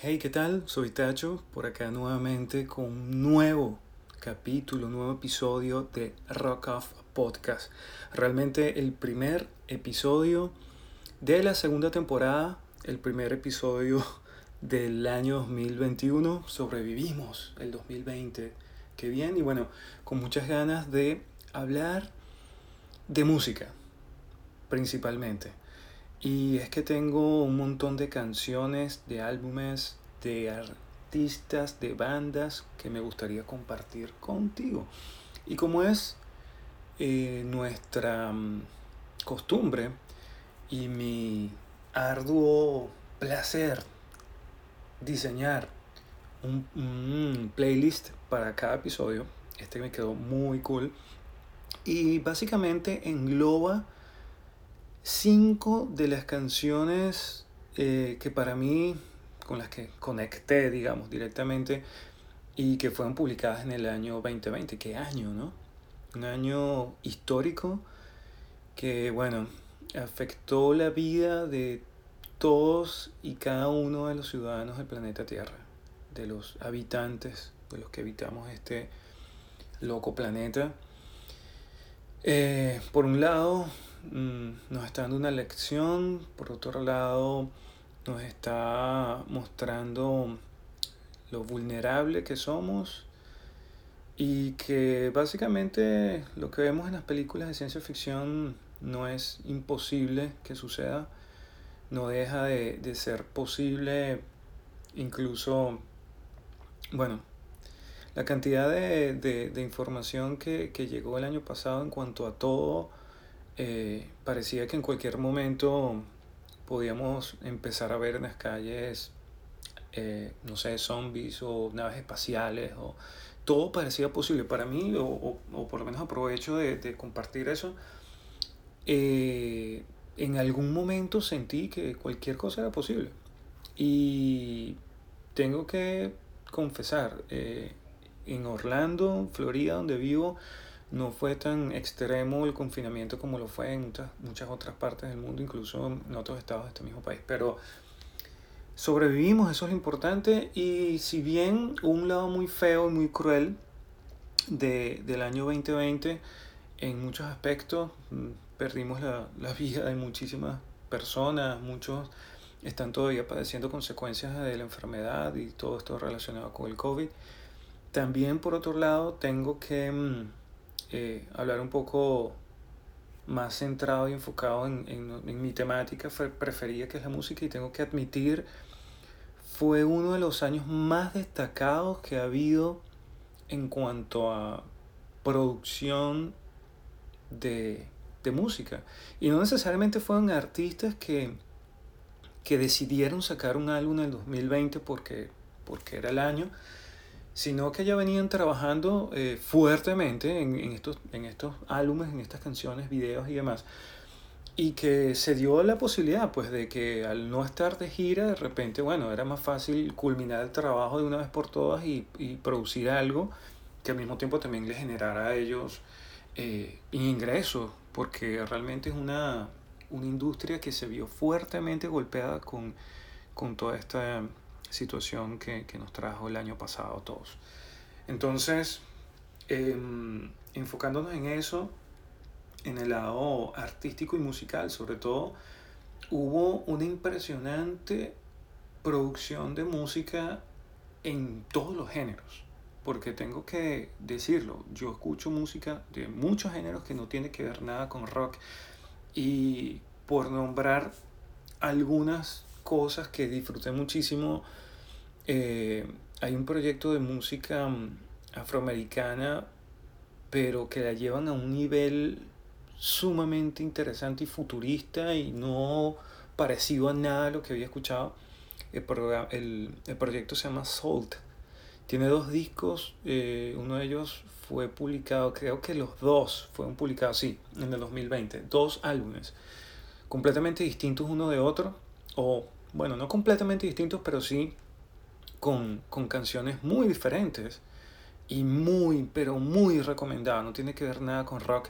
Hey, ¿qué tal? Soy Tacho, por acá nuevamente con un nuevo capítulo, nuevo episodio de Rock Off Podcast. Realmente el primer episodio de la segunda temporada, el primer episodio del año 2021. Sobrevivimos el 2020. Qué bien, y bueno, con muchas ganas de hablar de música, principalmente. Y es que tengo un montón de canciones, de álbumes, de artistas, de bandas que me gustaría compartir contigo. Y como es eh, nuestra mm, costumbre y mi arduo placer diseñar un, un, playlist para cada episodio, este me quedó muy cool. Y básicamente engloba cinco de las canciones eh, que para mí, con las que conecté, digamos, directamente y que fueron publicadas en el año 2020. ¿Qué año, no? Un año histórico que, bueno, afectó la vida de todos y cada uno de los ciudadanos del planeta Tierra, de los habitantes, de los que habitamos este loco planeta. Eh, por un lado, Mm, nos está dando una lección, por otro lado nos está mostrando lo vulnerable que somos y que básicamente lo que vemos en las películas de ciencia ficción no es imposible que suceda, no deja de, ser posible incluso, bueno, la cantidad de, información que, que, llegó el año pasado en cuanto a todo eh, parecía que en cualquier momento podíamos empezar a ver en las calles, eh, no sé, zombies o naves espaciales, o todo parecía posible para mí, o, por lo menos aprovecho de, compartir eso. Eh, en algún momento sentí que cualquier cosa era posible. Y tengo que confesar, en Orlando, Florida, donde vivo, no fue tan extremo el confinamiento como lo fue en muchas, muchas otras partes del mundo, incluso en otros estados de este mismo país. Pero sobrevivimos, eso es lo importante. Y si bien un lado muy feo y muy cruel de, del año 2020, en muchos aspectos mm, perdimos la, la vida de muchísimas personas, muchos están todavía padeciendo consecuencias de la enfermedad y todo esto relacionado con el COVID. También por otro lado tengo que mm, eh, hablar un poco más centrado y enfocado en, en, mi temática preferida, que es la música, y tengo que admitir, fue uno de los años más destacados que ha habido en cuanto a producción de, de música. Y no necesariamente fueron artistas que, que decidieron sacar un álbum en el 2020 porque, porque era el año, sino que ya venían trabajando eh, fuertemente en, en, estos, en estos álbumes, en estas canciones, videos y demás. Y que se dio la posibilidad, pues, de que al no estar de gira, de repente, bueno, era más fácil culminar el trabajo de una vez por todas y, y producir algo que al mismo tiempo también les generara a ellos eh, ingresos, porque realmente es una, una industria que se vio fuertemente golpeada con, con toda esta situación que, nos trajo el año pasado todos. Entonces, em, enfocándonos en eso, en el lado artístico y musical sobre todo, hubo una impresionante producción de música en todos los géneros. Porque tengo que decirlo, yo escucho música de muchos géneros que no tiene que ver nada con rock. Y por nombrar algunas cosas que disfruté muchísimo. Eh, hay un proyecto de música mm, afroamericana, pero que la llevan a un nivel sumamente interesante y futurista y no parecido a nada a lo que había escuchado. El, el, el proyecto se llama Salt. Tiene dos discos, eh, uno de ellos fue publicado, creo que los dos fueron publicados, sí, en el 2020. Dos álbumes completamente distintos uno de otro, o bueno, no completamente distintos, pero sí con, canciones muy diferentes y muy, pero muy recomendado. No tiene que ver nada con rock.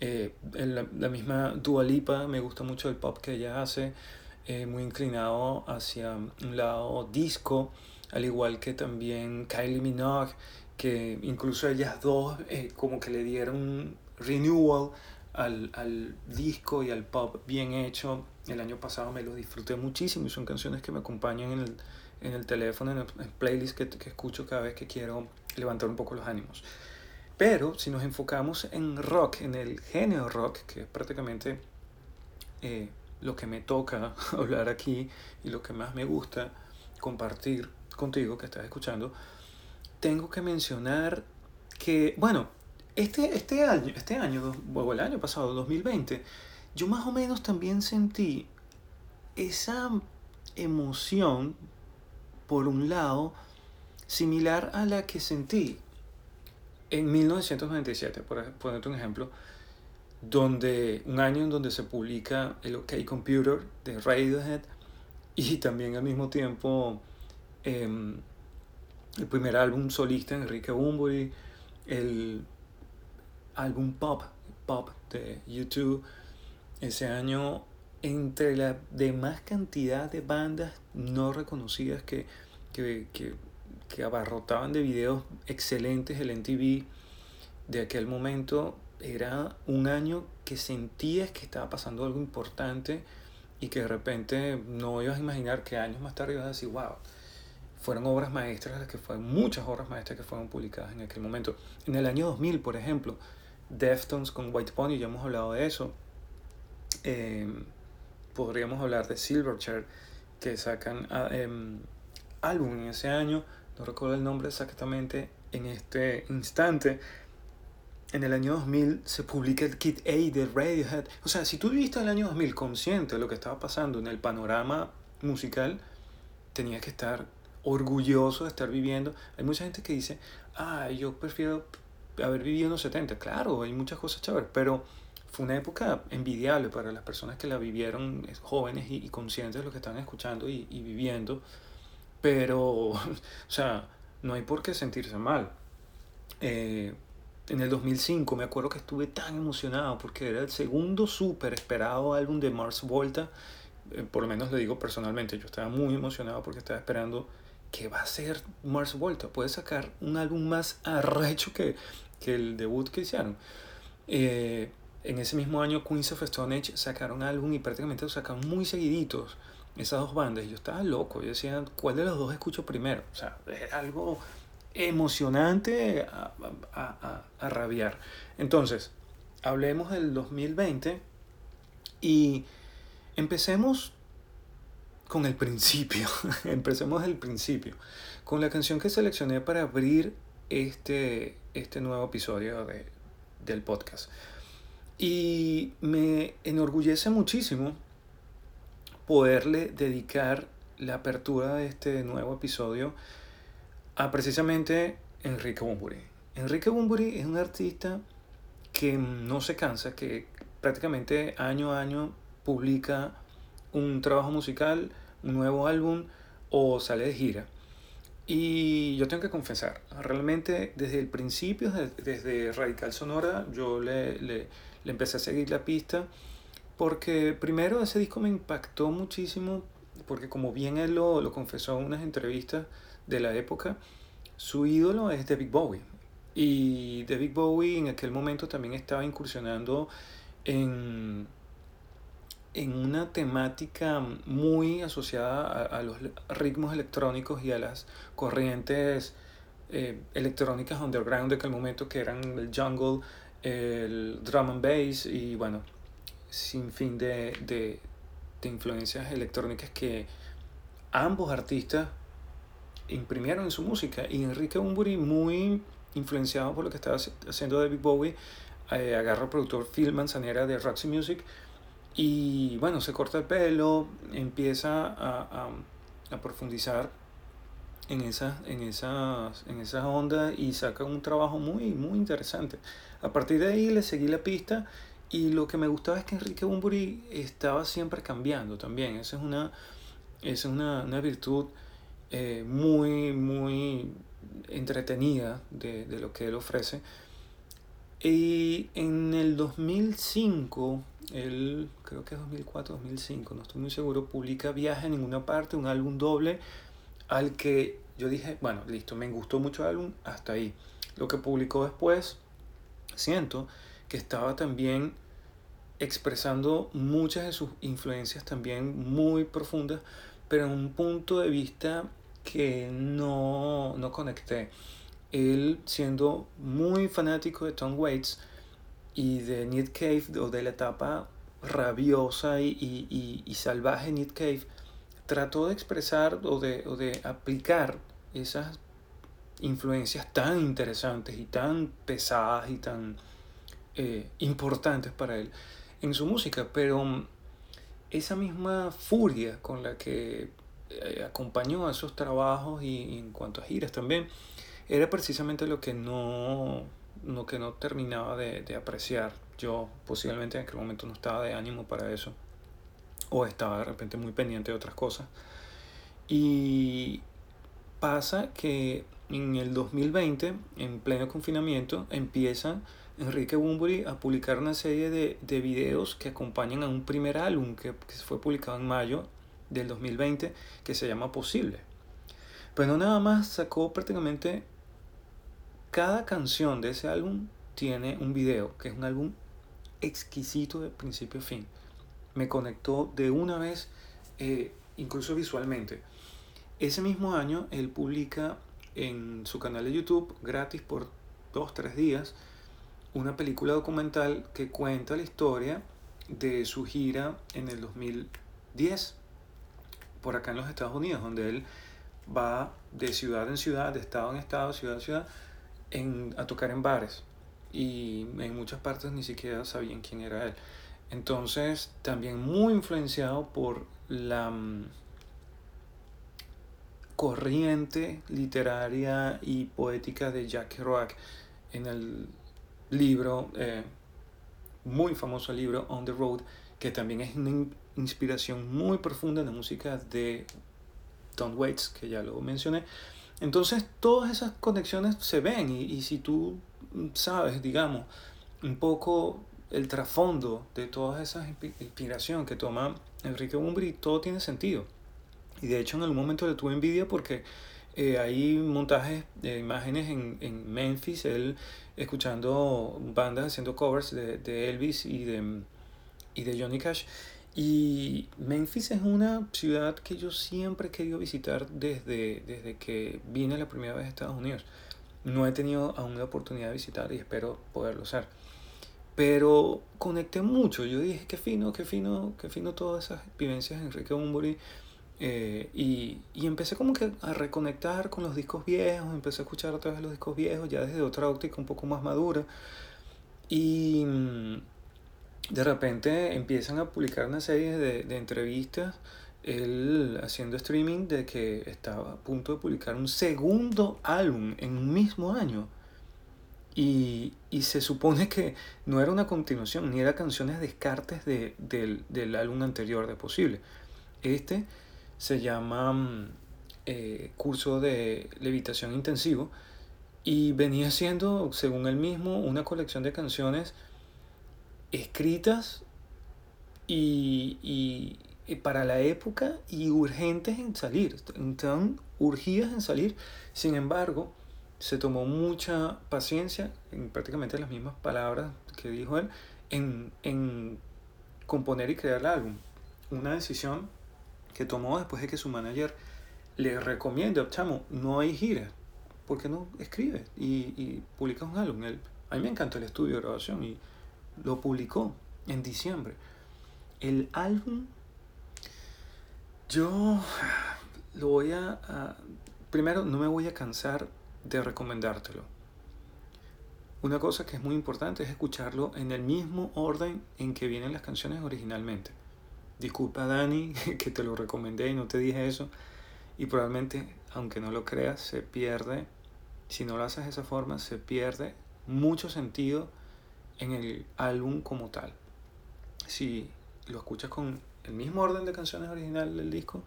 Eh, la, misma Dua Lipa, me gusta mucho el pop que ella hace. eh, muy inclinado hacia un lado disco, al igual que también Kylie Minogue, que incluso ellas dos eh, como que le dieron renewal al, al, disco y al pop bien hecho. El año pasado me lo disfruté muchísimo y son canciones que me acompañan en el, en el teléfono, en el playlist que, que escucho cada vez que quiero levantar un poco los ánimos. Pero si nos enfocamos en rock, en el género rock, que es prácticamente eh, lo que me toca hablar aquí y lo que más me gusta compartir contigo que estás escuchando, tengo que mencionar que, bueno, este, este año, este año, o el año pasado, 2020, yo más o menos también sentí esa emoción, por un lado, similar a la que sentí en 1997, por ponerte un ejemplo, donde un año en donde se publica el OK Computer de Radiohead y también al mismo tiempo em, el primer álbum solista Enrique Bunbury, el álbum pop, pop de YouTube, ese año entre la demás cantidad de bandas no reconocidas que, que, que que abarrotaban de videos excelentes el NTV de aquel momento, era un año que sentías que estaba pasando algo importante y que de repente no ibas a imaginar que años más tarde ibas a decir, wow, fueron obras maestras las que fueron, muchas obras maestras que fueron publicadas en aquel momento. En el año 2000, por ejemplo, Deftones con White Pony, ya hemos hablado de eso. Em, podríamos hablar de Silverchair, que sacan em, álbum en ese año no recuerdo el nombre exactamente en este instante, en el año 2000 se publica el Kit A de Radiohead. O sea, si tú viviste el año 2000 consciente de lo que estaba pasando en el panorama musical, tenías que estar orgulloso de estar viviendo. Hay mucha gente que dice, ah, yo prefiero haber vivido en los 70. Claro, hay muchas cosas chéveres, pero fue una época envidiable para las personas que la vivieron jóvenes y, conscientes de lo que están escuchando y, y viviendo. Pero, o sea, no hay por qué sentirse mal. Eh, en el 2005 me acuerdo que estuve tan emocionado porque era el segundo súper esperado álbum de Mars Volta. Eh, por lo menos lo digo personalmente, yo estaba muy emocionado porque estaba esperando que va a ser Mars Volta. Puede sacar un álbum más arrecho que, que el debut que hicieron. Eh, en ese mismo año Queens of Stone Age sacaron álbum y prácticamente lo sacaron muy seguiditos esas dos bandas. Yo estaba loco. Yo decía, ¿cuál de los dos escucho primero? O sea, es algo emocionante a, a, a, rabiar. Entonces, hablemos del 2020 y empecemos con el principio. empecemos del principio. Con la canción que seleccioné para abrir este, este nuevo episodio de, del podcast. Y me enorgullece muchísimo poderle dedicar la apertura de este nuevo episodio a precisamente Enrique Bumburi. Enrique Bumburi es un artista que no se cansa, que prácticamente año a año publica un trabajo musical, un nuevo álbum o sale de gira. Y yo tengo que confesar, realmente desde el principio, desde Radical Sonora, yo le, le, le empecé a seguir la pista porque primero ese disco me impactó muchísimo, porque como bien él lo, lo confesó en unas entrevistas de la época, su ídolo es David Bowie. Y David Bowie en aquel momento también estaba incursionando en, en una temática muy asociada a, los ritmos electrónicos y a las corrientes eh, electrónicas underground de aquel momento que eran el jungle, el drum and bass y bueno, sin fin de, de, de influencias electrónicas que ambos artistas imprimieron en su música. Y Enrique Bunbury, muy influenciado por lo que estaba haciendo David Bowie, eh, agarra al productor Phil Manzanera de Roxy Music y bueno, se corta el pelo, empieza a, a, a profundizar en esa, en, esas, en esa onda y saca un trabajo muy, muy interesante. A partir de ahí le seguí la pista y lo que me gustaba es que Enrique Bumburi estaba siempre cambiando también. Esa es una, es una, una virtud eh, muy, muy entretenida de, de, lo que él ofrece. Y en el 2005, el, creo que es 2004, 2005, no estoy muy seguro, publica Viaje en ninguna parte, un álbum doble al que yo dije, bueno, listo, me gustó mucho el álbum, hasta ahí. Lo que publicó después, siento que estaba también expresando muchas de sus influencias también muy profundas, pero en un punto de vista que no, no conecté él siendo muy fanático de Tom Waits y de Nick Cave o de la etapa rabiosa y, y, y, salvaje Nick Cave, trató de expresar o de, o de aplicar esas influencias tan interesantes y tan pesadas y tan eh, importantes para él en su música, pero esa misma furia con la que eh, acompañó a esos trabajos y en cuanto a giras también, era precisamente lo que no, lo que no terminaba de, de apreciar. Yo posiblemente en aquel momento no estaba de ánimo para eso. O estaba de repente muy pendiente de otras cosas. Y pasa que en el 2020, en pleno confinamiento, empieza Enrique Bunbury a publicar una serie de, de videos que acompañan a un primer álbum que, que fue publicado en mayo del 2020 que se llama Posible. Pero nada más sacó prácticamente cada canción de ese álbum tiene un video, que es un álbum exquisito de principio a fin. Me conectó de una vez, eh, incluso visualmente. Ese mismo año, él publica en su canal de YouTube, gratis por dos, tres días, una película documental que cuenta la historia de su gira en el 2010, por acá en los Estados Unidos, donde él va de ciudad en ciudad, de estado en estado, ciudad en ciudad, en, a tocar en bares y en muchas partes ni siquiera sabían quién era él. Entonces, también muy influenciado por la mm, corriente literaria y poética de Jack Kerouac en el libro, eh, muy famoso libro On the Road, que también es una inspiración muy profunda en la música de Don Waits, que ya lo mencioné. Entonces todas esas conexiones se ven y, si tú sabes, digamos, un poco el trasfondo de toda esa inspiración que toma Enrique Bumbri, todo tiene sentido. Y de hecho en algún momento le tuve envidia porque eh, hay montajes de imágenes en, en, Memphis, él escuchando bandas haciendo covers de, de Elvis y de, y de Johnny Cash. Y Memphis es una ciudad que yo siempre he querido visitar desde, desde que vine la primera vez a Estados Unidos. No he tenido aún la oportunidad de visitar y espero poderlo hacer. Pero conecté mucho. Yo dije, qué fino, qué fino, qué fino todas esas vivencias de Enrique Bunbury. Eh, y, y, empecé como que a reconectar con los discos viejos, empecé a escuchar otra vez los discos viejos, ya desde otra óptica un poco más madura. Y mm, de repente empiezan a publicar una serie de, de entrevistas, él haciendo streaming de que estaba a punto de publicar un segundo álbum en un mismo año. Y, y, se supone que no era una continuación, ni era canciones descartes de, del, del, álbum anterior de Posible. Este se llama mm, eh, Curso de Levitación Intensivo y venía siendo, según él mismo, una colección de canciones escritas y, y, para la época y urgentes en salir, tan urgidas en salir. Sin embargo, se tomó mucha paciencia, en prácticamente las mismas palabras que dijo él, en, en componer y crear el álbum. Una decisión que tomó después de que su manager le recomienda, chamo, no hay gira, ¿por qué no escribe y, y publica un álbum? a mí me encanta el estudio de grabación y lo publicó en diciembre. El álbum, yo lo voy a, Primero, no me voy a cansar de recomendártelo. Una cosa que es muy importante es escucharlo en el mismo orden en que vienen las canciones originalmente. Disculpa Dani que te lo recomendé y no te dije eso. Y probablemente, aunque no lo creas, se pierde, si no lo haces de esa forma, se pierde mucho sentido en el álbum como tal. Si lo escuchas con el mismo orden de canciones original del disco,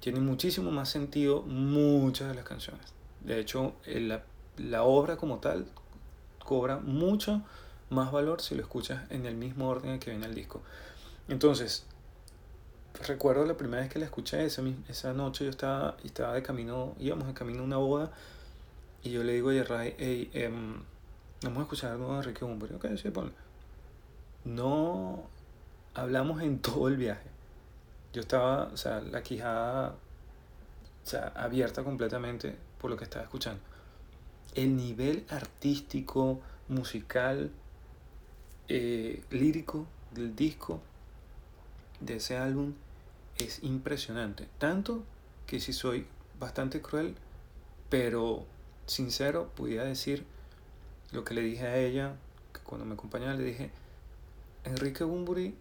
tiene muchísimo más sentido muchas de las canciones. De hecho, la, la obra como tal cobra mucho más valor si lo escuchas en el mismo orden en que viene el disco. Entonces, recuerdo la primera vez que la escuché, esa, esa noche yo estaba, estaba de camino, íbamos de camino a una boda, y yo le digo a Yerray, hey, em, vamos a escuchar algo de Enrique Bunbury. Ok, sí, ponlo. No hablamos en todo el viaje. Yo estaba, o sea, la quijada o sea, abierta completamente por lo que estaba escuchando. El nivel artístico, musical, eh, lírico del disco, de ese álbum, es impresionante. Tanto que si soy bastante cruel, pero sincero, pudiera decir lo que le dije a ella, que cuando me acompañaba le dije, Enrique Bumburi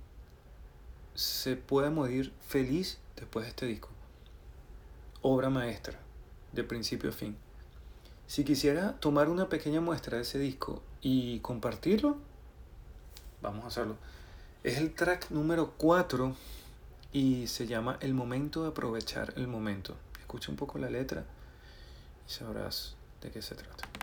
se puede morir feliz después de este disco. Obra maestra, de principio a fin. Si quisiera tomar una pequeña muestra de ese disco y compartirlo, vamos a hacerlo. Es el track número 4 y se llama El momento de aprovechar el momento. Escucha un poco la letra y sabrás de qué se trata.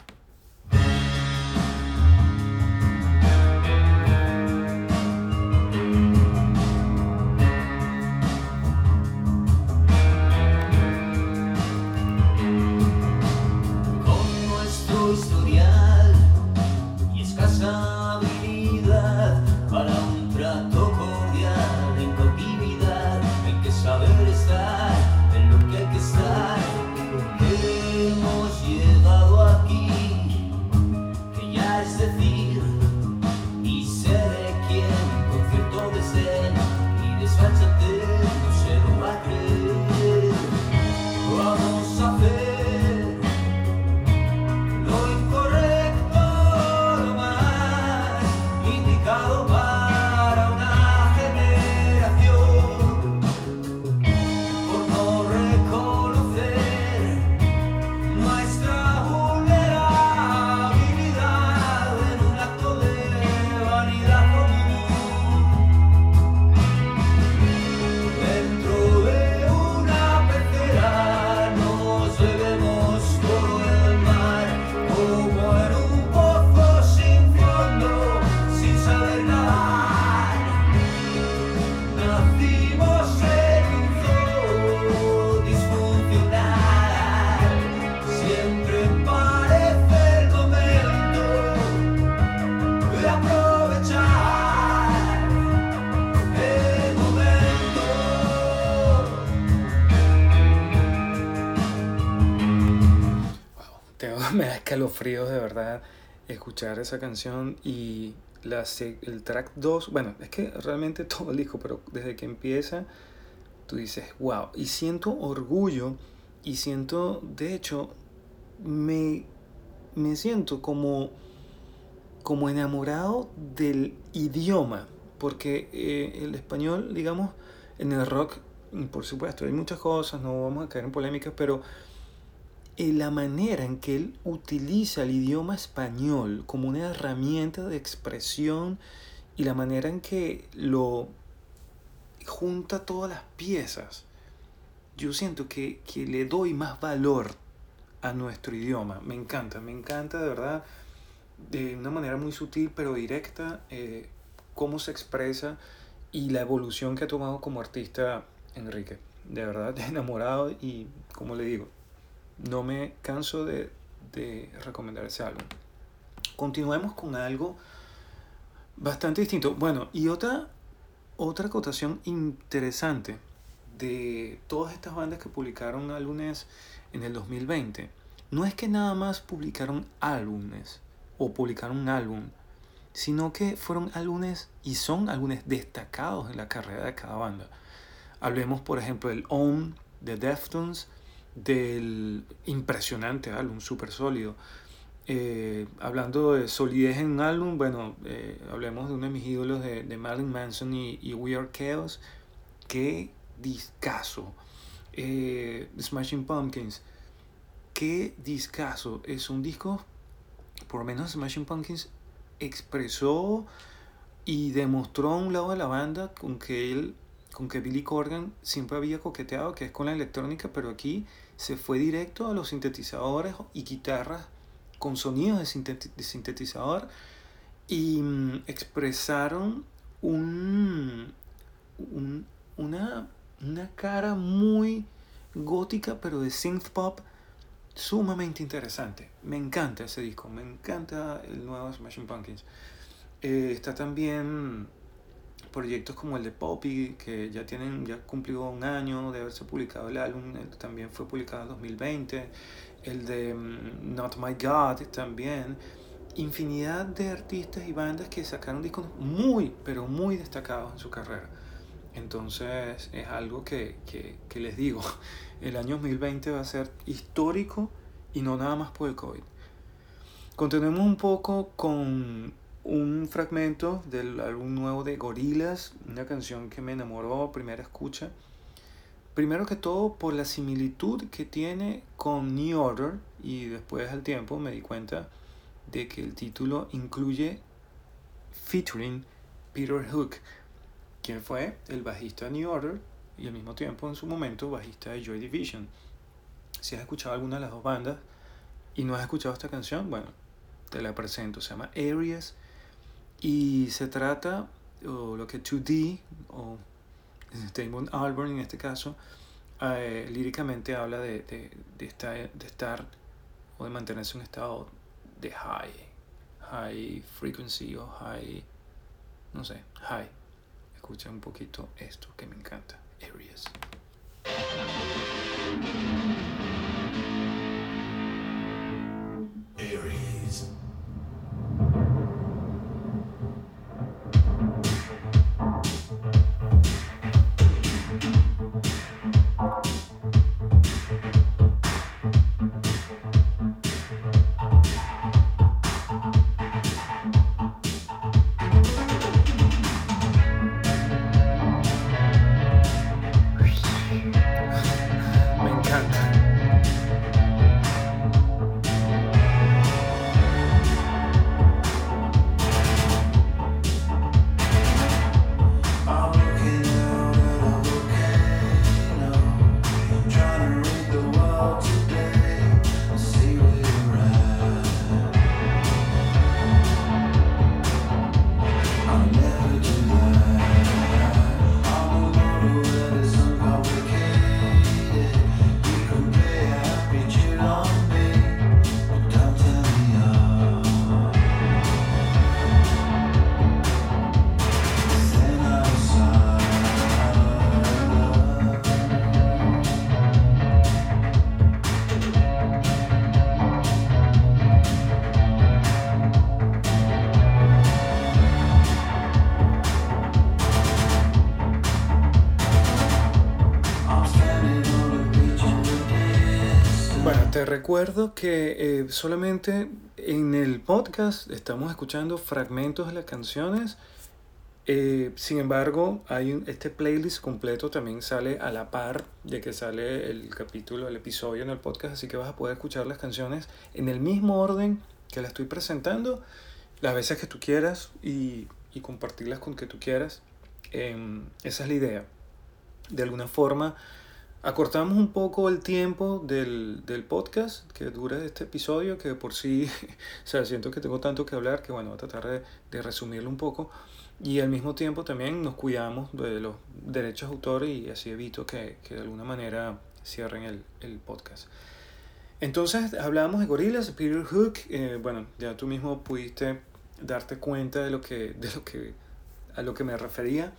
Fríos de verdad escuchar esa canción y la, el track 2, bueno, es que realmente todo el disco, pero desde que empieza, tú dices, wow, y siento orgullo y siento, de hecho, me, me siento como, como enamorado del idioma, porque eh, el español, digamos, en el rock, por supuesto, hay muchas cosas, no vamos a caer en polémicas, pero la manera en que él utiliza el idioma español como una herramienta de expresión y la manera en que lo junta todas las piezas, yo siento que, le doy más valor a nuestro idioma. Me encanta, me encanta de verdad, de una manera muy sutil pero directa, eh, cómo se expresa y la evolución que ha tomado como artista Enrique. De verdad, enamorado y, como le digo, no me canso de, recomendar ese álbum. Continuemos con algo bastante distinto. Bueno, y otra, otra acotación interesante de todas estas bandas que publicaron álbumes en el 2020. No es que nada más publicaron álbumes o publicaron un álbum, sino que fueron álbumes y son álbumes destacados en la carrera de cada banda. Hablemos, por ejemplo, del Own de Deftones, del impresionante álbum, súper sólido. Eh, hablando de solidez en un álbum, bueno, eh, hablemos de uno de mis ídolos de, de Marilyn Manson y, y, We Are Chaos. Qué discazo. Eh, Smashing Pumpkins. Qué discazo. Es un disco, por lo menos Smashing Pumpkins expresó y demostró a un lado de la banda con que él, con que Billy Corgan siempre había coqueteado, que es con la electrónica, pero aquí se fue directo a los sintetizadores y guitarras con sonidos de, sintetizador y mm, expresaron un, una, una cara muy gótica, pero de synth pop sumamente interesante. Me encanta ese disco, me encanta el nuevo Smashing Pumpkins. Eh, está también proyectos como el de Poppy, que ya tienen, ya cumplió un año de haberse publicado el álbum, también fue publicado en 2020. El de mm, Not My God también. Infinidad de artistas y bandas que sacaron discos muy, pero muy destacados en su carrera. Entonces es algo que, que, que les digo, el año 2020 va a ser histórico y no nada más por el COVID. Continuemos un poco con un fragmento del álbum nuevo de Gorillaz, una canción que me enamoró a primera escucha. Primero que todo por la similitud que tiene con New Order y después al tiempo me di cuenta de que el título incluye featuring Peter Hook, quien fue el bajista de New Order y al mismo tiempo en su momento bajista de Joy Division. Si has escuchado alguna de las dos bandas y no has escuchado esta canción, bueno, te la presento. Se llama Areas y se trata, o lo que 2D, o Damon Albarn en este caso, eh, líricamente habla de, de, de, estar, de estar o de mantenerse en un estado de high, high frequency o high, no sé, high. Escucha un poquito esto que me encanta. Areas. Recuerdo que eh, solamente en el podcast estamos escuchando fragmentos de las canciones. Eh, sin embargo, hay un, este playlist completo también sale a la par de que sale el capítulo, el episodio en el podcast, así que vas a poder escuchar las canciones en el mismo orden que las estoy presentando, las veces que tú quieras y, y compartirlas con que tú quieras. Em, esa es la idea. De alguna forma, Acortamos un poco el tiempo del, podcast que dura este episodio, que por sí, o sea, siento que tengo tanto que hablar que bueno, voy a tratar de, resumirlo un poco. Y al mismo tiempo también nos cuidamos de los derechos de autor y así evito que, de alguna manera cierren el, podcast. Entonces hablamos de gorilas, Peter Hook, eh, bueno, ya tú mismo pudiste darte cuenta de lo que, de lo que, a lo que me refería.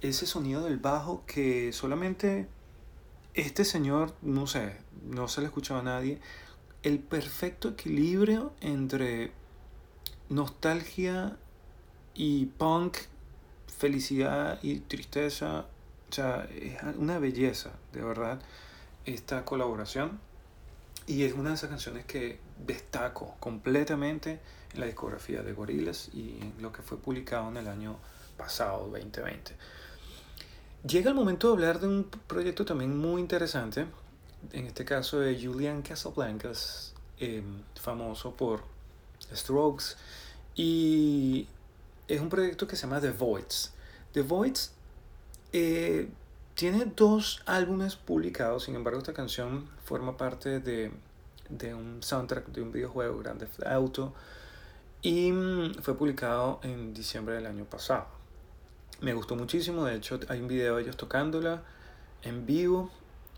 Ese sonido del bajo que solamente este señor, no sé, no se le escuchaba a nadie, el perfecto equilibrio entre nostalgia y punk, felicidad y tristeza, o sea, es una belleza, de verdad, esta colaboración. Y es una de esas canciones que destaco completamente en la discografía de Gorillaz y en lo que fue publicado en el año pasado, 2020. Llega el momento de hablar de un proyecto también muy interesante, en este caso de Julian Casablancas, em, famoso por Strokes, y es un proyecto que se llama The Voids. The Voids eh, tiene dos álbumes publicados, sin embargo esta canción forma parte de, de un soundtrack de un videojuego, Grande Auto, y mm, fue publicado en diciembre del año pasado. Me gustó muchísimo, de hecho hay un video de ellos tocándola en vivo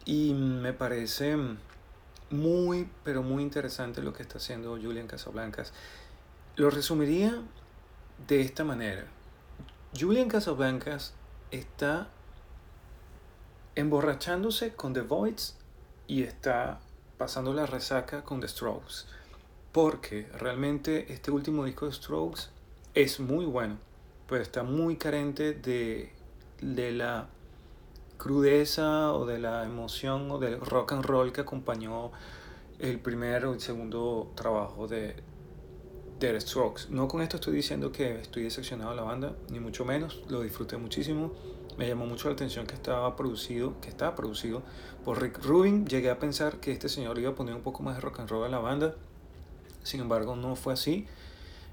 y me parece muy, pero muy interesante lo que está haciendo Julian Casablancas. Lo resumiría de esta manera. Julian Casablancas está emborrachándose con The Voids y está pasando la resaca con The Strokes. Porque realmente este último disco de Strokes es muy bueno, pero está muy carente de, de la crudeza o de la emoción o del rock and roll que acompañó el primer o el segundo trabajo de, The Strokes. No con esto estoy diciendo que estoy decepcionado de la banda, ni mucho menos, lo disfruté muchísimo. Me llamó mucho la atención que estaba producido, que estaba producido por Rick Rubin. Llegué a pensar que este señor iba a poner un poco más de rock and roll a la banda. Sin embargo, no fue así.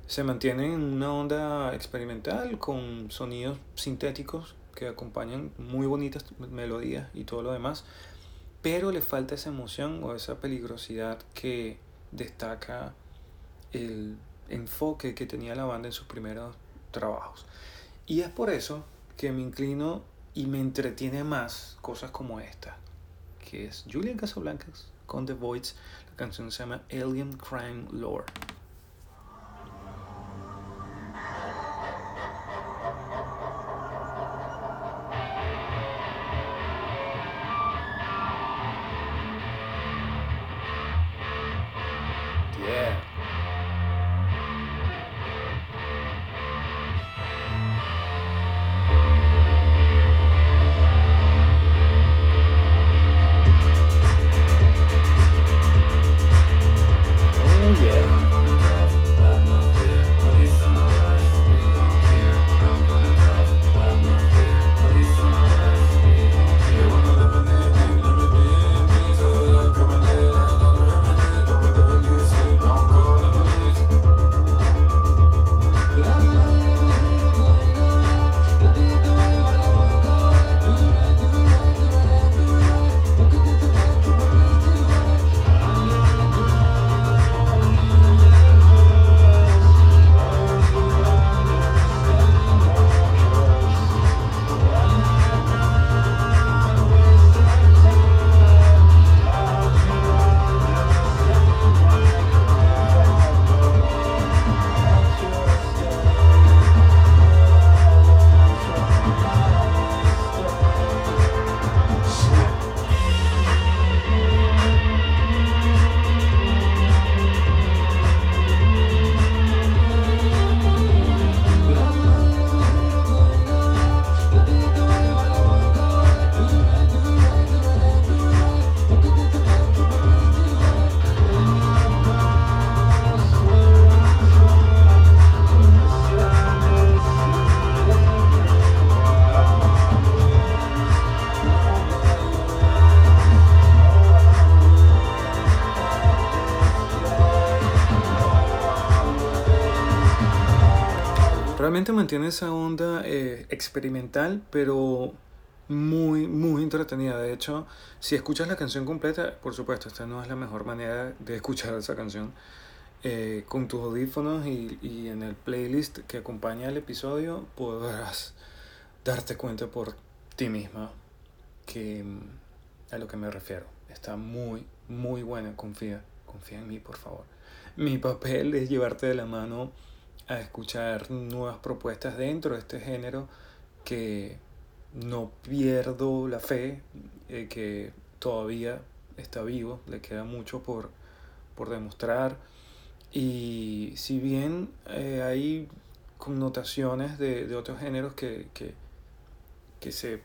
Se mantiene en una onda experimental con sonidos sintéticos que acompañan muy bonitas melodías y todo lo demás. Pero le falta esa emoción o esa peligrosidad que destaca el enfoque que tenía la banda en sus primeros trabajos. Y es por eso que me inclino y me entretiene más cosas como esta, que es Julian Casablancas con The Voids. La canción se llama Alien Crime Lore. Mantiene esa onda eh, experimental, pero muy, muy entretenida. De hecho, si escuchas la canción completa, por supuesto, esta no es la mejor manera de escuchar esa canción. Eh, con tus audífonos y, y, en el playlist que acompaña el episodio podrás darte cuenta por ti misma que mm, a lo que me refiero. Está muy, muy buena. Confía, confía en mí, por favor. Mi papel es llevarte de la mano a escuchar nuevas propuestas dentro de este género que no pierdo la fe eh, que todavía está vivo, le queda mucho por, por demostrar. Y si bien eh, hay connotaciones de, de otros géneros que, que, que, se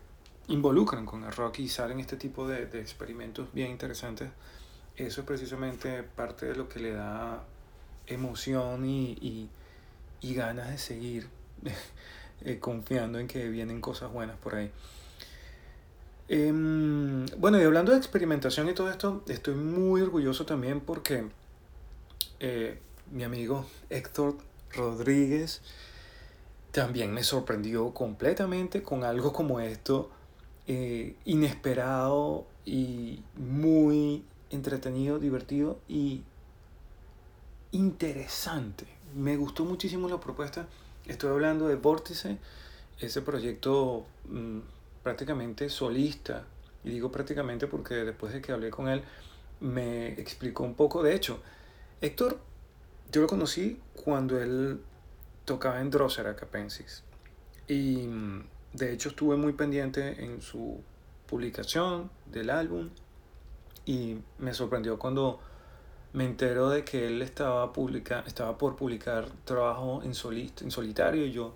involucran con el rock y salen este tipo de, de experimentos bien interesantes, eso es precisamente parte de lo que le da emoción y, y y ganas de seguir eh, confiando en que vienen cosas buenas por ahí. Em, bueno, y hablando de experimentación y todo esto, estoy muy orgulloso también porque eh, mi amigo Héctor Rodríguez también me sorprendió completamente con algo como esto, eh, inesperado y muy entretenido, divertido y interesante me gustó muchísimo la propuesta. Estoy hablando de Vórtice, ese proyecto mm, prácticamente solista. Y digo prácticamente porque después de que hablé con él, me explicó un poco. De hecho, Héctor, yo lo conocí cuando él tocaba en Drosera Capensis. Y mm, de hecho estuve muy pendiente en su publicación del álbum y me sorprendió cuando me entero de que él estaba, publica, estaba por publicar trabajo en, en solitario y yo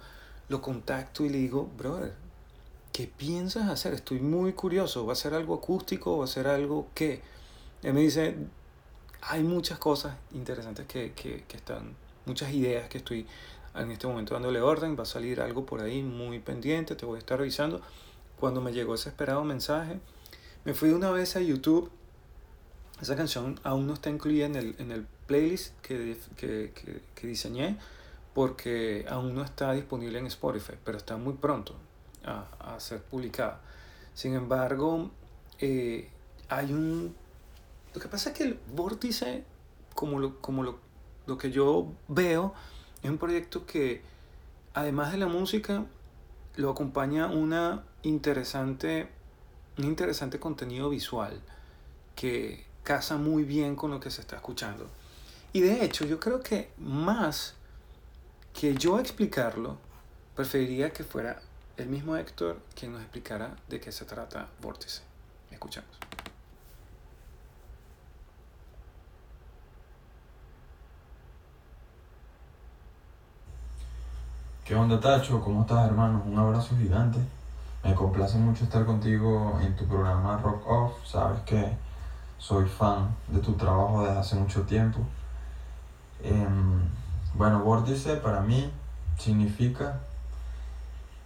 lo contacto y le digo, brother, ¿qué piensas hacer? Estoy muy curioso, ¿va a ser algo acústico? ¿Va a ser algo qué? Él me dice, hay muchas cosas interesantes que, que, que están, muchas ideas que estoy en este momento dándole orden, va a salir algo por ahí muy pendiente, te voy a estar revisando. Cuando me llegó ese esperado mensaje, me fui una vez a YouTube esa canción aún no está incluida en el, en el playlist que, que, que, diseñé porque aún no está disponible en Spotify, pero está muy pronto a, a ser publicada. Sin embargo, eh, hay un... Lo que pasa es que el vórtice, como lo, como lo, lo que yo veo, es un proyecto que, además de la música, lo acompaña una interesante, un interesante contenido visual que casa muy bien con lo que se está escuchando. Y de hecho, yo creo que más que yo explicarlo, preferiría que fuera el mismo Héctor quien nos explicara de qué se trata Vórtice. Escuchamos. ¿Qué onda Tacho? ¿Cómo estás hermano? Un abrazo gigante. Me complace mucho estar contigo en tu programa Rock Off. Sabes que soy fan de tu trabajo desde hace mucho tiempo. Em, bueno, Vórtice para mí significa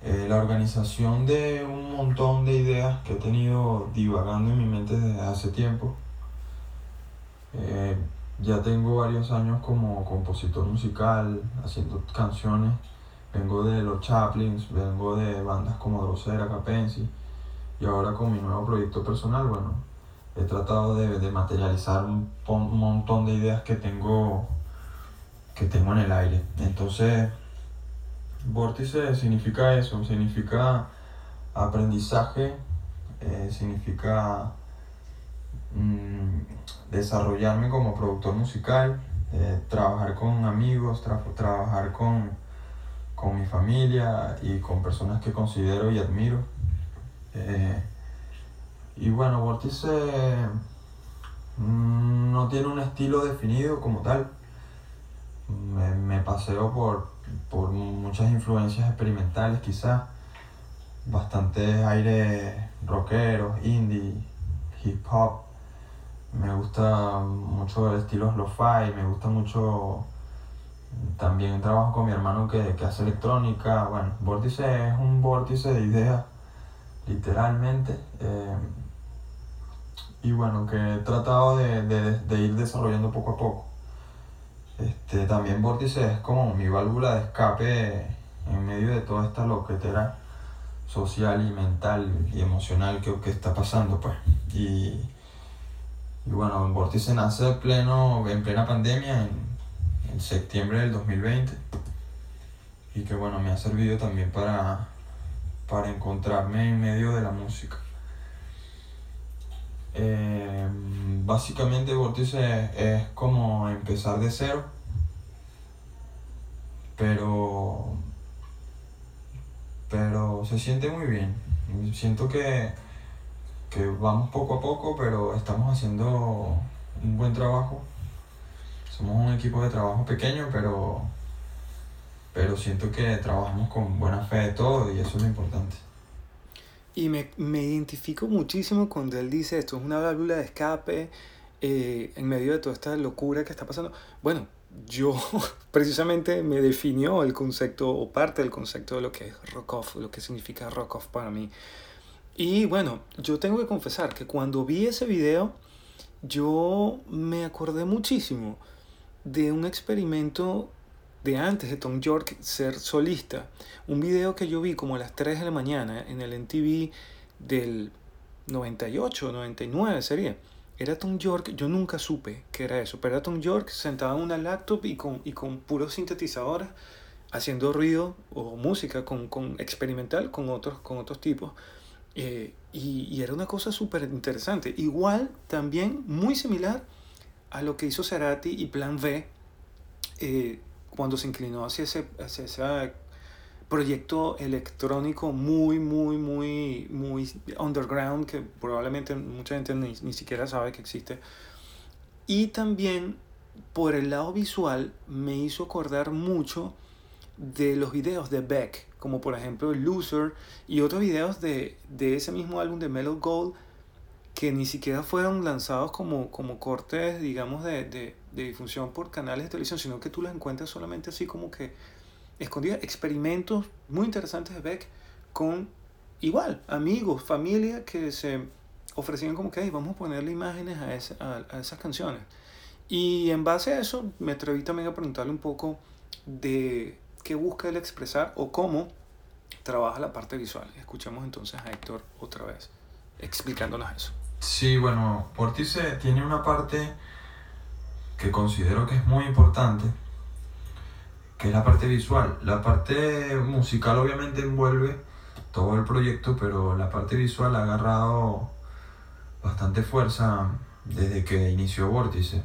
eh, la organización de un montón de ideas que he tenido divagando en mi mente desde hace tiempo. Eh, ya tengo varios años como compositor musical, haciendo canciones. Vengo de los Chaplins, vengo de bandas como Drosera, Capensi. Y ahora con mi nuevo proyecto personal, bueno, he tratado de, materializar un, montón de ideas que tengo, que tengo en el aire. Entonces, vórtice significa eso, significa aprendizaje, eh, significa mm, desarrollarme como productor musical, eh, trabajar con amigos, trabajar con, con mi familia y con personas que considero y admiro. Eh, y bueno, Vórtice mm, no tiene un estilo definido como tal. Me, paseo por, muchas influencias experimentales quizás, bastantes aires rockeros, indie, hip hop. Me gusta mucho el estilo lo-fi, me gusta mucho también trabajo con mi hermano que, hace electrónica. Bueno, Vórtice es un vórtice de ideas, literalmente. Eh, y bueno, que he tratado de, ir desarrollando poco a poco. Este, también Vórtice es como mi válvula de escape en medio de toda esta loquetera social y mental y emocional que, que está pasando pues. Y, y bueno, Vórtice nace pleno, en plena pandemia en, septiembre del 2020 y que bueno, me ha servido también para, para encontrarme en medio de la música. Eh, básicamente Vórtice es como empezar de cero, pero, pero se siente muy bien. Siento que, que vamos poco a poco, pero estamos haciendo un buen trabajo. Somos un equipo de trabajo pequeño, pero, pero siento que trabajamos con buena fe de todo y eso es lo importante. Y me, me, identifico muchísimo cuando él dice esto es una válvula de escape eh, en medio de toda esta locura que está pasando. Bueno, yo precisamente me definió el concepto o parte del concepto de lo que es rock off, lo que significa rock off para mí. Y bueno, yo tengo que confesar que cuando vi ese video, yo me acordé muchísimo de un experimento de antes de Tom York ser solista. Un video que yo vi como a las 3 de la mañana en el NTV del 98, 99 sería, era Tom York, yo nunca supe que era eso, pero era Tom York sentado en una laptop y con, y con puros sintetizadores haciendo ruido o música con, con experimental con otros, con otros tipos. Eh, y, y, era una cosa súper interesante. Igual, también muy similar a lo que hizo Cerati y Plan B eh, cuando se inclinó hacia ese, hacia ese proyecto electrónico muy, muy, muy, muy underground que probablemente mucha gente ni, ni siquiera sabe que existe. Y también por el lado visual me hizo acordar mucho de los videos de Beck, como por ejemplo Loser y otros videos de, de ese mismo álbum de Mellow Gold que ni siquiera fueron lanzados como, como cortes, digamos, de, de, de, difusión por canales de televisión, sino que tú los encuentras solamente así como que escondidas. Experimentos muy interesantes de Beck con igual, amigos, familia que se ofrecían como que vamos a ponerle imágenes a, ese, a, a esas canciones. Y en base a eso me atreví también a preguntarle un poco de qué busca él expresar o cómo trabaja la parte visual. Escuchemos entonces a Héctor otra vez explicándonos eso. Sí, bueno, Vórtice tiene una parte que considero que es muy importante, que es la parte visual. La parte musical obviamente envuelve todo el proyecto, pero la parte visual ha agarrado bastante fuerza desde que inició Vórtice.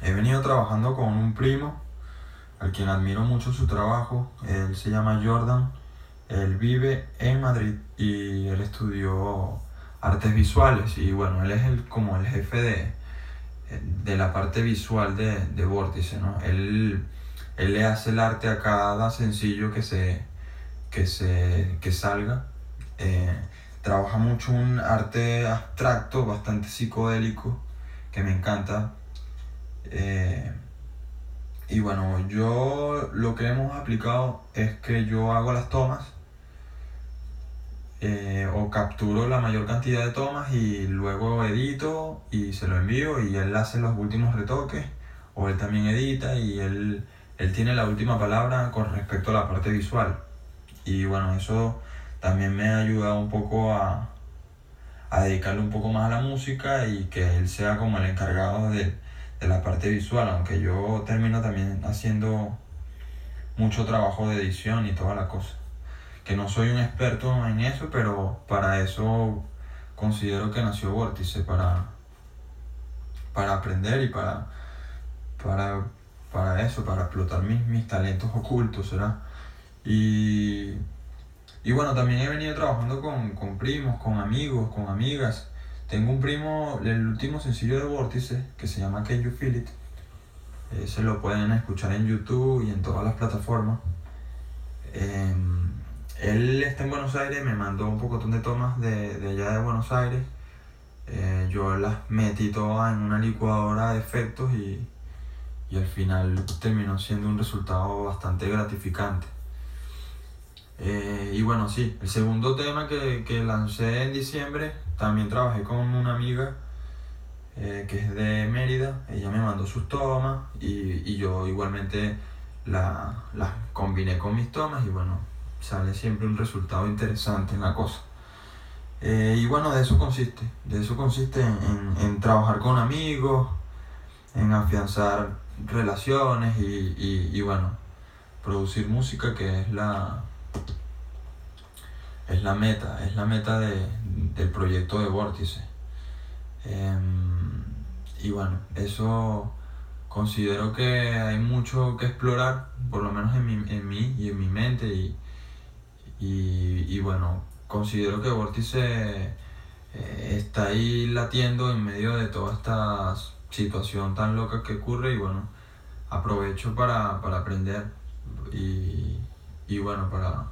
He venido trabajando con un primo, al quien admiro mucho su trabajo. Él se llama Jordan. Él vive en Madrid y él estudió artes visuales y bueno, él es el, como el jefe de, de la parte visual de, de Vórtice, ¿no? Él, él, le hace el arte a cada sencillo que se, que se que salga. Eh, trabaja mucho un arte abstracto, bastante psicodélico, que me encanta. Eh, y bueno, yo lo que hemos aplicado es que yo hago las tomas eh, o capturo la mayor cantidad de tomas y luego edito y se lo envío y él hace los últimos retoques o él también edita y él, él tiene la última palabra con respecto a la parte visual. Y bueno, eso también me ha ayudado un poco a, a dedicarle un poco más a la música y que él sea como el encargado de, de la parte visual, aunque yo termino también haciendo mucho trabajo de edición y toda la cosa que no soy un experto en eso, pero para eso considero que nació Vórtice, para, para aprender y para, para, para eso, para explotar mis, mis talentos ocultos, ¿será? Y, y bueno, también he venido trabajando con, con primos, con amigos, con amigas. Tengo un primo, el último sencillo de Vórtice, que se llama Can You Feel It. se lo pueden escuchar en YouTube y en todas las plataformas. Eh, él está en Buenos Aires, me mandó un poco de tomas de, de allá de Buenos Aires. Eh, yo las metí todas en una licuadora de efectos y, y al final terminó siendo un resultado bastante gratificante. Eh, y bueno, sí, el segundo tema que, que, lancé en diciembre, también trabajé con una amiga eh, que es de Mérida, ella me mandó sus tomas y, y yo igualmente las la combiné con mis tomas y bueno, sale siempre un resultado interesante en la cosa. Eh, y bueno, de eso consiste, de eso consiste en, en, trabajar con amigos, en afianzar relaciones y, y, y, bueno, producir música que es la, es la meta, es la meta de, del proyecto de Vórtice. Eh, y bueno, eso considero que hay mucho que explorar, por lo menos en mi, en mí y en mi mente y, y, bueno, considero que Vórtice eh, está ahí latiendo en medio de toda esta situación tan loca que ocurre y bueno, aprovecho para, para aprender y, y bueno, para,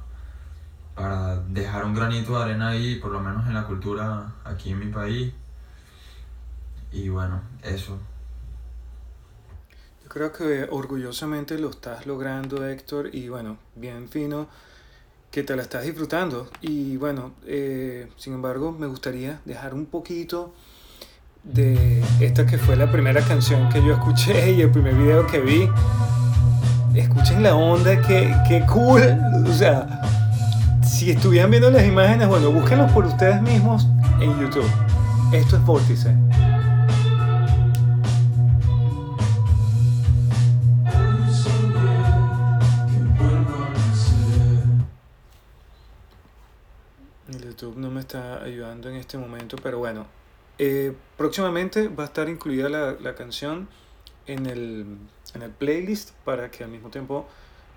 para dejar un granito de arena ahí, por lo menos en la cultura aquí en mi país. Y bueno, eso. Yo creo que orgullosamente lo estás logrando, Héctor, y bueno, bien fino que te la estás disfrutando. Y bueno, eh, sin embargo, me gustaría dejar un poquito de esta que fue la primera canción que yo escuché y el primer video que vi. Escuchen la onda, que, que cool. O sea, si estuvieran viendo las imágenes, bueno, búsquenlos por ustedes mismos en YouTube. Esto es Vórtice. Este momento, pero bueno, eh, próximamente va a estar incluida la, la canción en el, en el playlist para que al mismo tiempo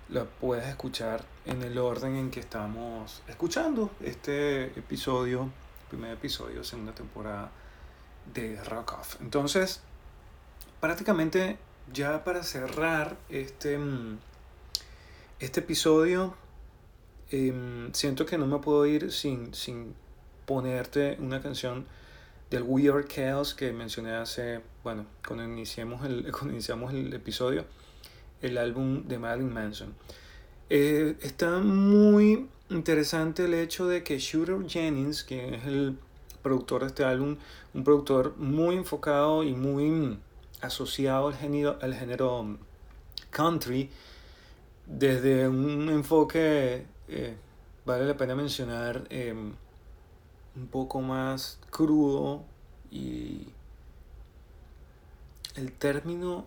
la puedas escuchar en el orden en que estamos escuchando este episodio, primer episodio, segunda temporada de Rock Off. Entonces, prácticamente ya para cerrar este, mm, este episodio, em, siento que no me puedo ir sin, sin ponerte una canción del Weird Chaos que mencioné hace, bueno, cuando iniciamos el, cuando iniciamos el episodio el álbum de Marilyn Manson. Eh, está muy interesante el hecho de que Shooter Jennings, que es el productor de este álbum, un productor muy enfocado y muy asociado al género, al género country, desde un enfoque, eh, vale la pena mencionar, em, un poco más crudo y el término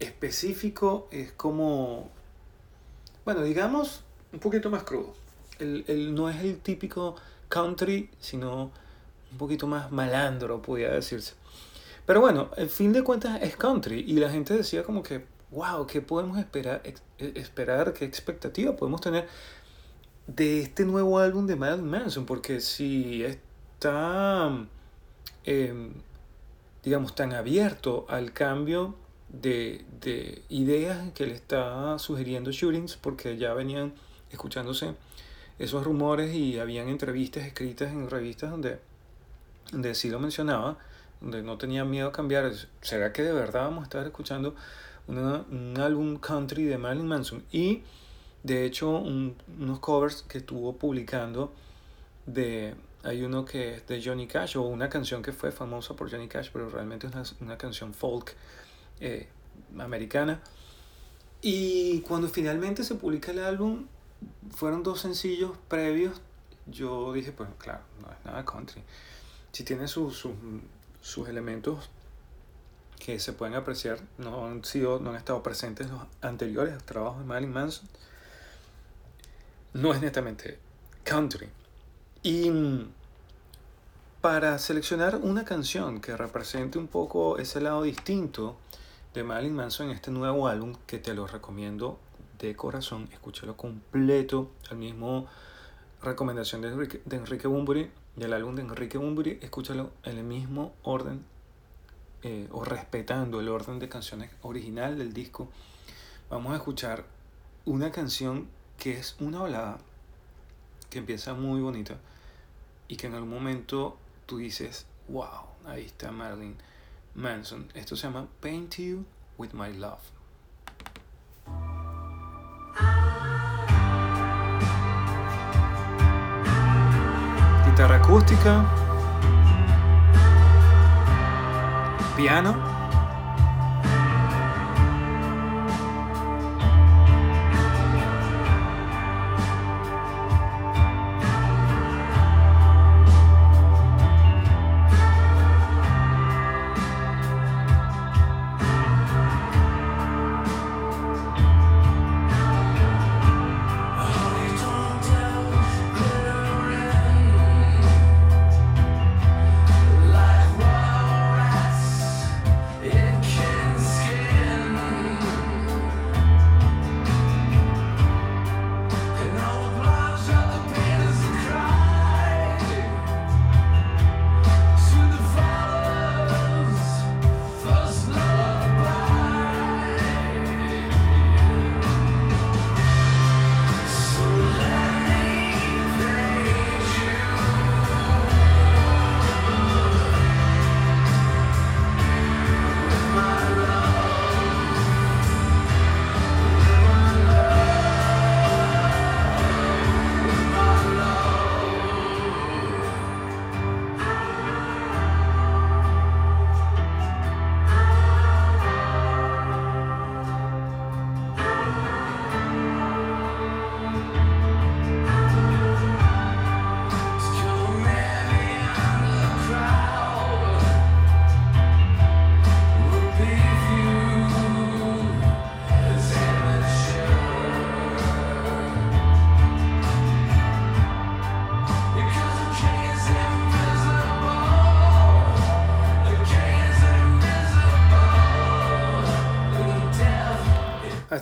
específico es como, bueno, digamos, un poquito más crudo. El, no es el típico country, sino un poquito más malandro, podría decirse. Pero bueno, el fin de cuentas es country y la gente decía como que, wow, ¿qué podemos esperar, e, esperar qué expectativa podemos tener de este nuevo álbum de Marilyn Manson? Porque si está, em, digamos, tan abierto al cambio de, de, ideas que le está sugiriendo Shootings, porque ya venían escuchándose esos rumores y habían entrevistas escritas en revistas donde, donde sí lo mencionaba, donde no tenía miedo a cambiar. ¿Será que de verdad vamos a estar escuchando un álbum country de Marilyn Manson? Y de hecho, unos covers que estuvo publicando de. Hay uno que es de Johnny Cash, o una canción que fue famosa por Johnny Cash, pero realmente es una, una canción folk eh, americana. Y cuando finalmente se publica el álbum, fueron dos sencillos previos. Yo dije, pues claro, no es nada country. Si tiene sus, sus, elementos que se pueden apreciar, no han, sido, no han estado presentes en los anteriores trabajos de Marilyn Manson, no es netamente country. Y para seleccionar una canción que represente un poco ese lado distinto de Marilyn Manson en este nuevo álbum que te lo recomiendo de corazón. Escúchalo completo. El mismo recomendación de Enrique, de Enrique Bunbury, del álbum de Enrique Bunbury. Escúchalo en el mismo orden eh, o respetando el orden de canciones original del disco. Vamos a escuchar una canción que es una balada que empieza muy bonita y que en algún momento tú dices, wow, ahí está Marilyn Manson. Esto se llama Paint You with My Love. Guitarra acústica, piano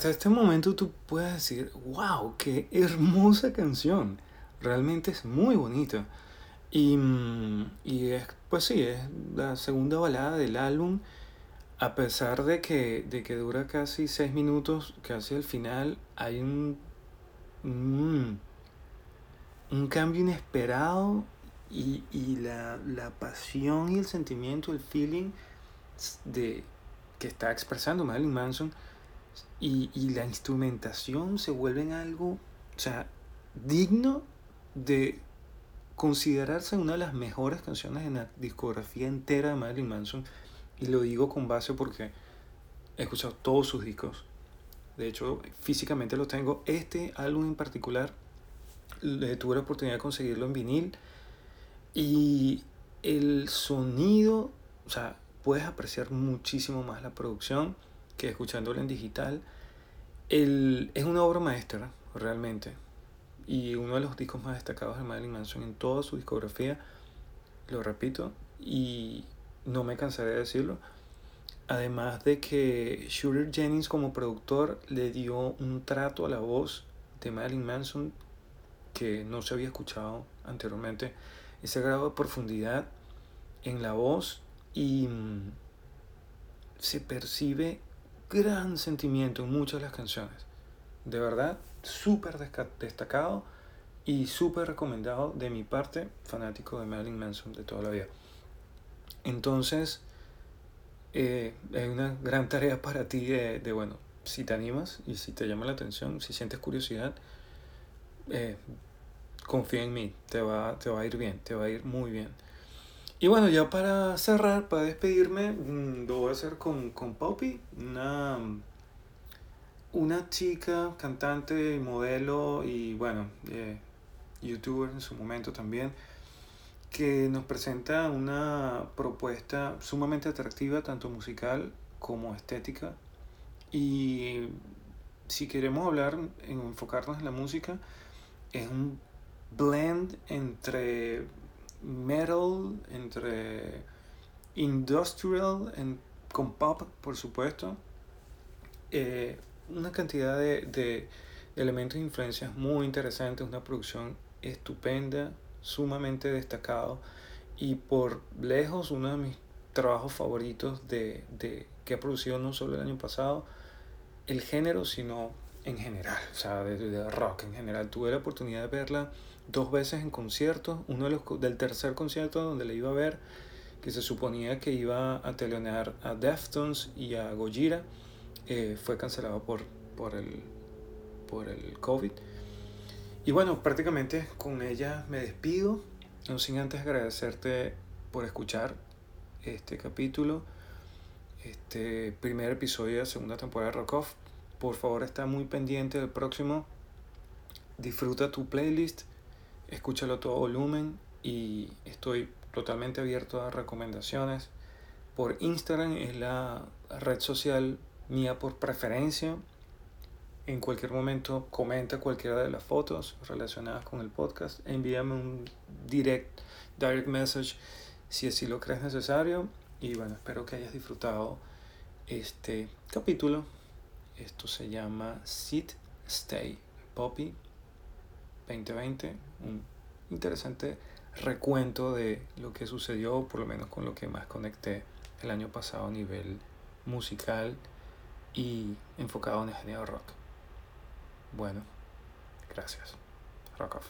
hasta este momento tú puedes decir, wow, qué hermosa canción. Realmente es muy bonita. Y, mm, y es, pues sí, es la segunda balada del álbum. A pesar de que, de que dura casi seis minutos, casi al final, hay un, un, un cambio inesperado y, y la, la, pasión y el sentimiento, el feeling de, que está expresando Marilyn Manson y, y la instrumentación se vuelven algo, o sea, digno de considerarse una de las mejores canciones en la discografía entera de Marilyn Manson. Y lo digo con base porque he escuchado todos sus discos. De hecho, físicamente lo tengo. Este álbum en particular, tuve la oportunidad de conseguirlo en vinil. Y el sonido, o sea, puedes apreciar muchísimo más la producción que escuchándolo en digital. El, es una obra maestra, realmente. Y uno de los discos más destacados de Marilyn Manson en toda su discografía. Lo repito, y no me cansaré de decirlo. Además de que Shooter Jennings como productor le dio un trato a la voz de Marilyn Manson que no se había escuchado anteriormente ese grado de profundidad en la voz y mm, se percibe gran sentimiento en muchas de las canciones. De verdad, súper destacado y súper recomendado de mi parte, fanático de Marilyn Manson de toda la vida. Entonces, eh, hay una gran tarea para ti de, de, bueno, si te animas y si te llama la atención, si sientes curiosidad, eh, confía en mí, te va, te va a ir bien, te va a ir muy bien. Y bueno, ya para cerrar, para despedirme, mm, lo voy a hacer con, con Poppy, una, una chica, cantante, modelo y bueno, eh, youtuber en su momento también, que nos presenta una propuesta sumamente atractiva, tanto musical como estética. Y si queremos hablar, en enfocarnos en la música, es un blend entre metal, entre industrial, en, con pop, por supuesto. Eh, una cantidad de, de, elementos e influencias muy interesantes, una producción estupenda, sumamente destacado y por lejos uno de mis trabajos favoritos de, de, que ha producido no solo el año pasado el género, sino en general, o sea, de, rock en general. Tuve la oportunidad de verla dos veces en conciertos, uno de los, del tercer concierto donde la iba a ver, que se suponía que iba a telonear a Deftones y a Gojira, eh, fue cancelado por, por, el, por el COVID. Y bueno, prácticamente con ella me despido, no sin antes agradecerte por escuchar este capítulo, este primer episodio de la segunda temporada de Rock Off. Por favor, está muy pendiente del próximo. Disfruta tu playlist escúchalo todo volumen y estoy totalmente abierto a recomendaciones. Por Instagram es la red social mía por preferencia. En cualquier momento comenta cualquiera de las fotos relacionadas con el podcast. Envíame un direct, direct message si así lo crees necesario. Y bueno, espero que hayas disfrutado este capítulo. Esto se llama Sit Stay Poppy 2020, un interesante recuento de lo que sucedió, por lo menos con lo que más conecté el año pasado a nivel musical y enfocado en el género rock. Bueno, gracias. Rock off.